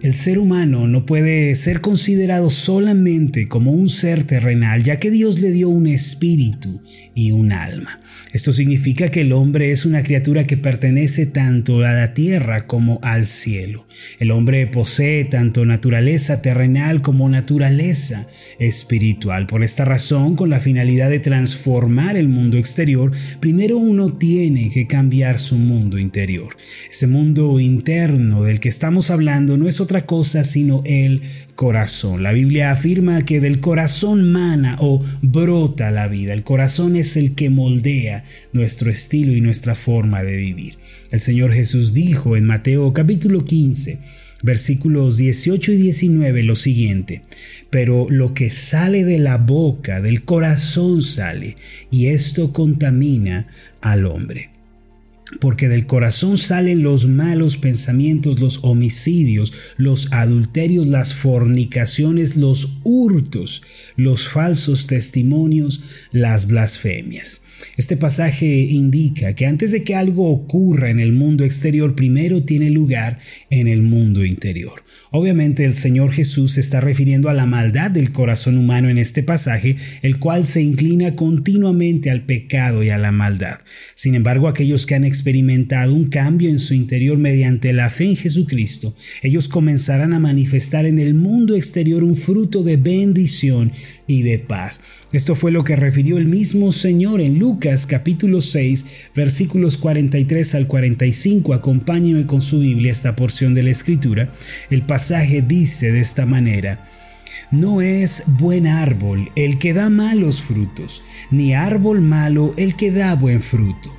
El ser humano no puede ser considerado solamente como un ser terrenal, ya que Dios le dio un espíritu y un alma. Esto significa que el hombre es una criatura que pertenece tanto a la tierra como al cielo. El hombre posee tanto naturaleza terrenal como naturaleza espiritual. Por esta razón, con la finalidad de transformar el mundo exterior, primero uno tiene que cambiar su mundo interior. Ese mundo interno del que estamos hablando no es otra cosa sino el corazón. La Biblia afirma que del corazón mana o brota la vida. El corazón es el que moldea nuestro estilo y nuestra forma de vivir. El Señor Jesús dijo en Mateo capítulo 15, versículos 18 y 19 lo siguiente, pero lo que sale de la boca, del corazón sale, y esto contamina al hombre porque del corazón salen los malos pensamientos, los homicidios, los adulterios, las fornicaciones, los hurtos, los falsos testimonios, las blasfemias. Este pasaje indica que antes de que algo ocurra en el mundo exterior, primero tiene lugar en el mundo interior. Obviamente el Señor Jesús se está refiriendo a la maldad del corazón humano en este pasaje, el cual se inclina continuamente al pecado y a la maldad. Sin embargo, aquellos que han experimentado un cambio en su interior mediante la fe en Jesucristo, ellos comenzarán a manifestar en el mundo exterior un fruto de bendición y de paz. Esto fue lo que refirió el mismo Señor en Lucas capítulo 6 versículos 43 al 45. Acompáñeme con su Biblia esta porción de la Escritura. El pasaje dice de esta manera. No es buen árbol el que da malos frutos, ni árbol malo el que da buen fruto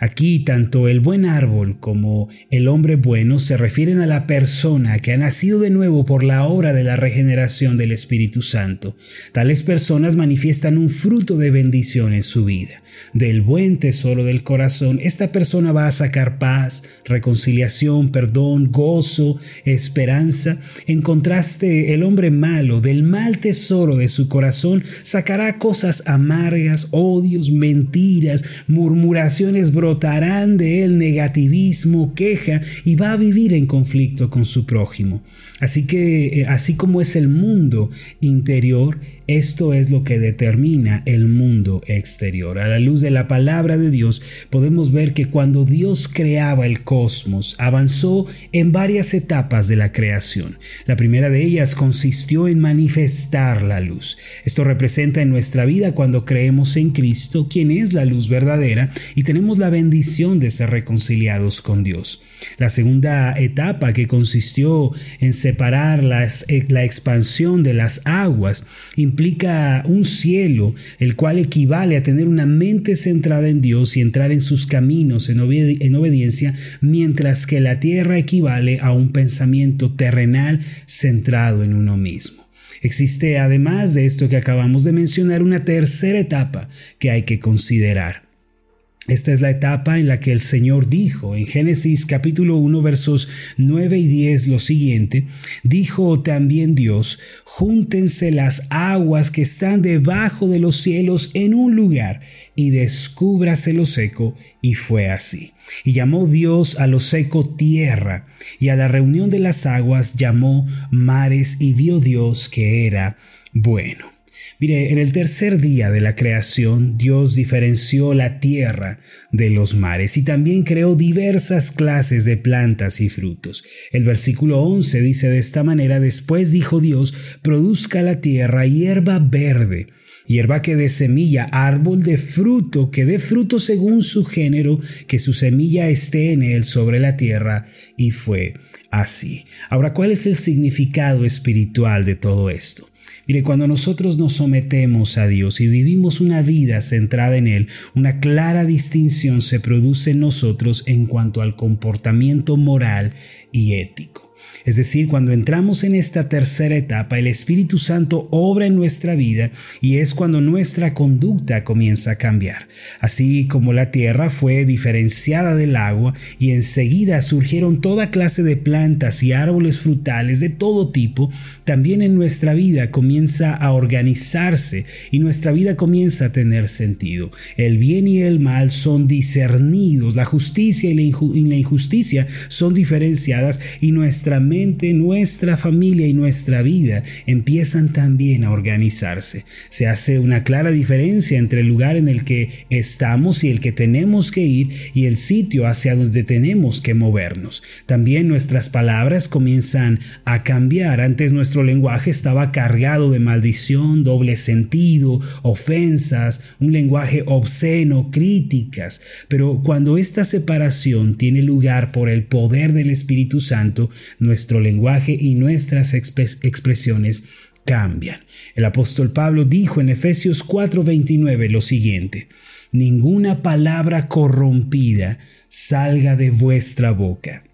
Aquí tanto el buen árbol como el hombre bueno se refieren a la persona que ha nacido de nuevo por la obra de la regeneración del Espíritu Santo. Tales personas manifiestan un fruto de bendición en su vida. Del buen tesoro del corazón, esta persona va a sacar paz, reconciliación, perdón, gozo, esperanza. En contraste, el hombre malo, del mal tesoro de su corazón, sacará cosas amargas, odios, mentiras, murmuraciones de él negativismo, queja y va a vivir en conflicto con su prójimo. Así que, eh, así como es el mundo interior, esto es lo que determina el mundo exterior. A la luz de la palabra de Dios podemos ver que cuando Dios creaba el cosmos, avanzó en varias etapas de la creación. La primera de ellas consistió en manifestar la luz. Esto representa en nuestra vida cuando creemos en Cristo, quien es la luz verdadera, y tenemos la bendición de ser reconciliados con Dios. La segunda etapa que consistió en separar eh, la expansión de las aguas implica un cielo, el cual equivale a tener una mente centrada en Dios y entrar en sus caminos en obediencia, mientras que la tierra equivale a un pensamiento terrenal centrado en uno mismo. Existe además de esto que acabamos de mencionar una tercera etapa que hay que considerar. Esta es la etapa en la que el Señor dijo en Génesis capítulo 1 versos 9 y 10 lo siguiente, dijo también Dios, júntense las aguas que están debajo de los cielos en un lugar y descúbrase lo seco, y fue así. Y llamó Dios a lo seco tierra, y a la reunión de las aguas llamó mares, y vio Dios que era bueno. Mire, en el tercer día de la creación, Dios diferenció la tierra de los mares y también creó diversas clases de plantas y frutos. El versículo 11 dice de esta manera, después dijo Dios, produzca la tierra hierba verde hierba que dé semilla, árbol de fruto, que dé fruto según su género, que su semilla esté en él sobre la tierra, y fue así. Ahora, ¿cuál es el significado espiritual de todo esto? Mire, cuando nosotros nos sometemos a Dios y vivimos una vida centrada en Él, una clara distinción se produce en nosotros en cuanto al comportamiento moral y ético. Es decir, cuando entramos en esta tercera etapa, el Espíritu Santo obra en nuestra vida y es cuando nuestra conducta comienza a cambiar. Así como la tierra fue diferenciada del agua y enseguida surgieron toda clase de plantas y árboles frutales de todo tipo, también en nuestra vida comienza a organizarse y nuestra vida comienza a tener sentido. El bien y el mal son discernidos, la justicia y la injusticia son diferenciadas y nuestra mente, nuestra familia y nuestra vida empiezan también a organizarse. Se hace una clara diferencia entre el lugar en el que estamos y el que tenemos que ir y el sitio hacia donde tenemos que movernos. También nuestras palabras comienzan a cambiar. Antes nuestro lenguaje estaba cargado de maldición, doble sentido, ofensas, un lenguaje obsceno, críticas. Pero cuando esta separación tiene lugar por el poder del Espíritu Santo, nuestro lenguaje y nuestras expresiones cambian. El apóstol Pablo dijo en Efesios 4:29 lo siguiente, ninguna palabra corrompida salga de vuestra boca,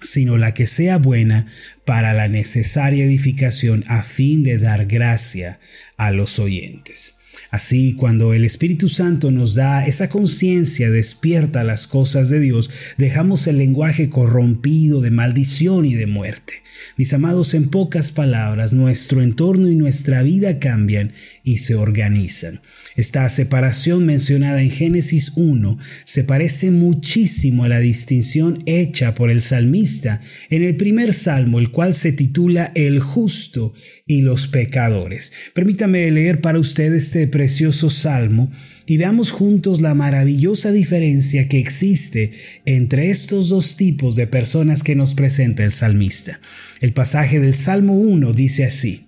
sino la que sea buena para la necesaria edificación a fin de dar gracia a los oyentes. Así, cuando el Espíritu Santo nos da esa conciencia despierta las cosas de Dios, dejamos el lenguaje corrompido de maldición y de muerte. Mis amados, en pocas palabras, nuestro entorno y nuestra vida cambian y se organizan. Esta separación mencionada en Génesis 1 se parece muchísimo a la distinción hecha por el salmista en el primer salmo, el cual se titula El justo y los pecadores. Permítame leer para usted este precioso salmo y veamos juntos la maravillosa diferencia que existe entre estos dos tipos de personas que nos presenta el salmista. El pasaje del Salmo 1 dice así,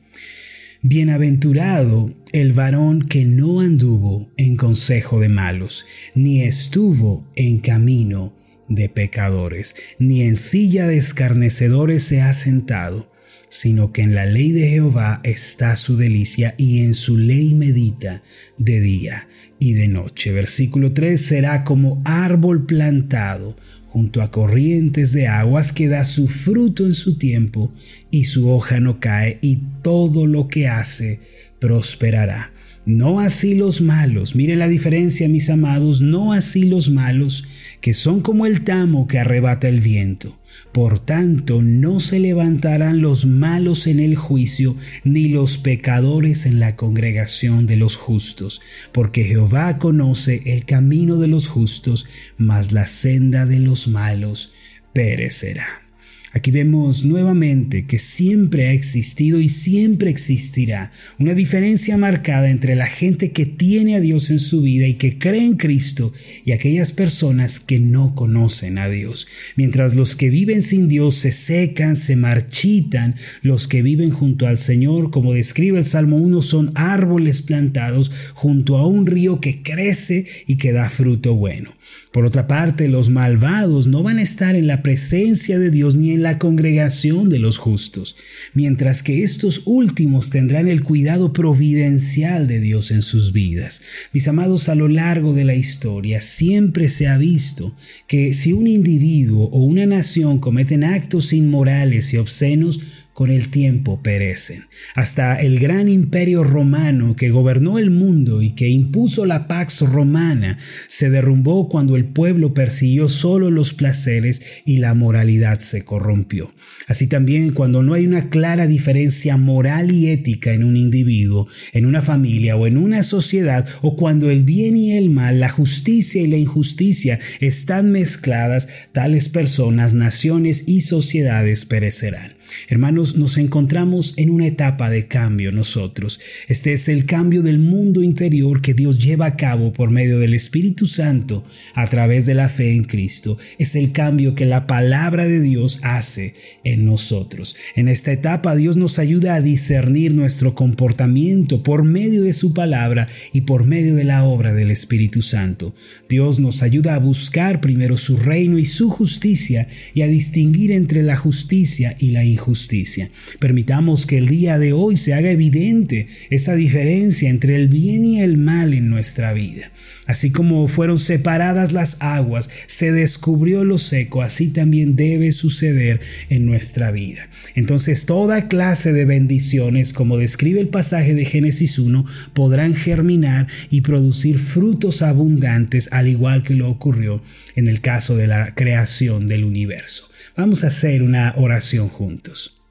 Bienaventurado el varón que no anduvo en consejo de malos, ni estuvo en camino de pecadores, ni en silla de escarnecedores se ha sentado, sino que en la ley de Jehová está su delicia y en su ley medita de día y de noche. Versículo 3 será como árbol plantado junto a corrientes de aguas que da su fruto en su tiempo y su hoja no cae y todo lo que hace prosperará. No así los malos, miren la diferencia mis amados, no así los malos, que son como el tamo que arrebata el viento. Por tanto, no se levantarán los malos en el juicio, ni los pecadores en la congregación de los justos, porque Jehová conoce el camino de los justos, mas la senda de los malos perecerá. Aquí vemos nuevamente que siempre ha existido y siempre existirá una diferencia marcada entre la gente que tiene a Dios en su vida y que cree en Cristo y aquellas personas que no conocen a Dios. Mientras los que viven sin Dios se secan, se marchitan, los que viven junto al Señor, como describe el Salmo 1, son árboles plantados junto a un río que crece y que da fruto bueno. Por otra parte, los malvados no van a estar en la presencia de Dios ni en la congregación de los justos, mientras que estos últimos tendrán el cuidado providencial de Dios en sus vidas. Mis amados, a lo largo de la historia siempre se ha visto que si un individuo o una nación cometen actos inmorales y obscenos, con el tiempo perecen. Hasta el gran imperio romano que gobernó el mundo y que impuso la pax romana se derrumbó cuando el pueblo persiguió solo los placeres y la moralidad se corrompió. Así también cuando no hay una clara diferencia moral y ética en un individuo, en una familia o en una sociedad, o cuando el bien y el mal, la justicia y la injusticia están mezcladas, tales personas, naciones y sociedades perecerán. Hermanos, nos encontramos en una etapa de cambio nosotros. Este es el cambio del mundo interior que Dios lleva a cabo por medio del Espíritu Santo a través de la fe en Cristo. Es el cambio que la palabra de Dios hace en nosotros. En esta etapa Dios nos ayuda a discernir nuestro comportamiento por medio de su palabra y por medio de la obra del Espíritu Santo. Dios nos ayuda a buscar primero su reino y su justicia y a distinguir entre la justicia y la injusticia injusticia. Permitamos que el día de hoy se haga evidente esa diferencia entre el bien y el mal en nuestra vida. Así como fueron separadas las aguas, se descubrió lo seco, así también debe suceder en nuestra vida. Entonces toda clase de bendiciones, como describe el pasaje de Génesis 1, podrán germinar y producir frutos abundantes, al igual que lo ocurrió en el caso de la creación del universo. Vamos a hacer una oración juntos.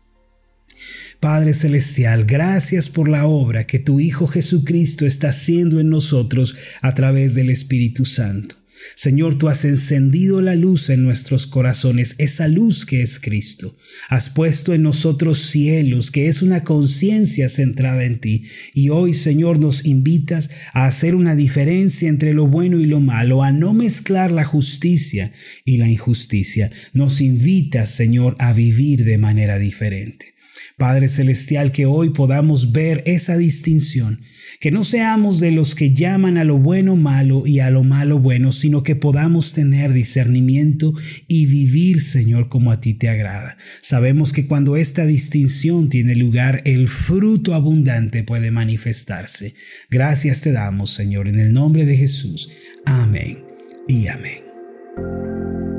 Padre Celestial, gracias por la obra que tu Hijo Jesucristo está haciendo en nosotros a través del Espíritu Santo. Señor, tú has encendido la luz en nuestros corazones, esa luz que es Cristo. Has puesto en nosotros cielos, que es una conciencia centrada en ti. Y hoy, Señor, nos invitas a hacer una diferencia entre lo bueno y lo malo, a no mezclar la justicia y la injusticia. Nos invitas, Señor, a vivir de manera diferente. Padre Celestial, que hoy podamos ver esa distinción, que no seamos de los que llaman a lo bueno malo y a lo malo bueno, sino que podamos tener discernimiento y vivir, Señor, como a ti te agrada. Sabemos que cuando esta distinción tiene lugar, el fruto abundante puede manifestarse. Gracias te damos, Señor, en el nombre de Jesús. Amén y amén.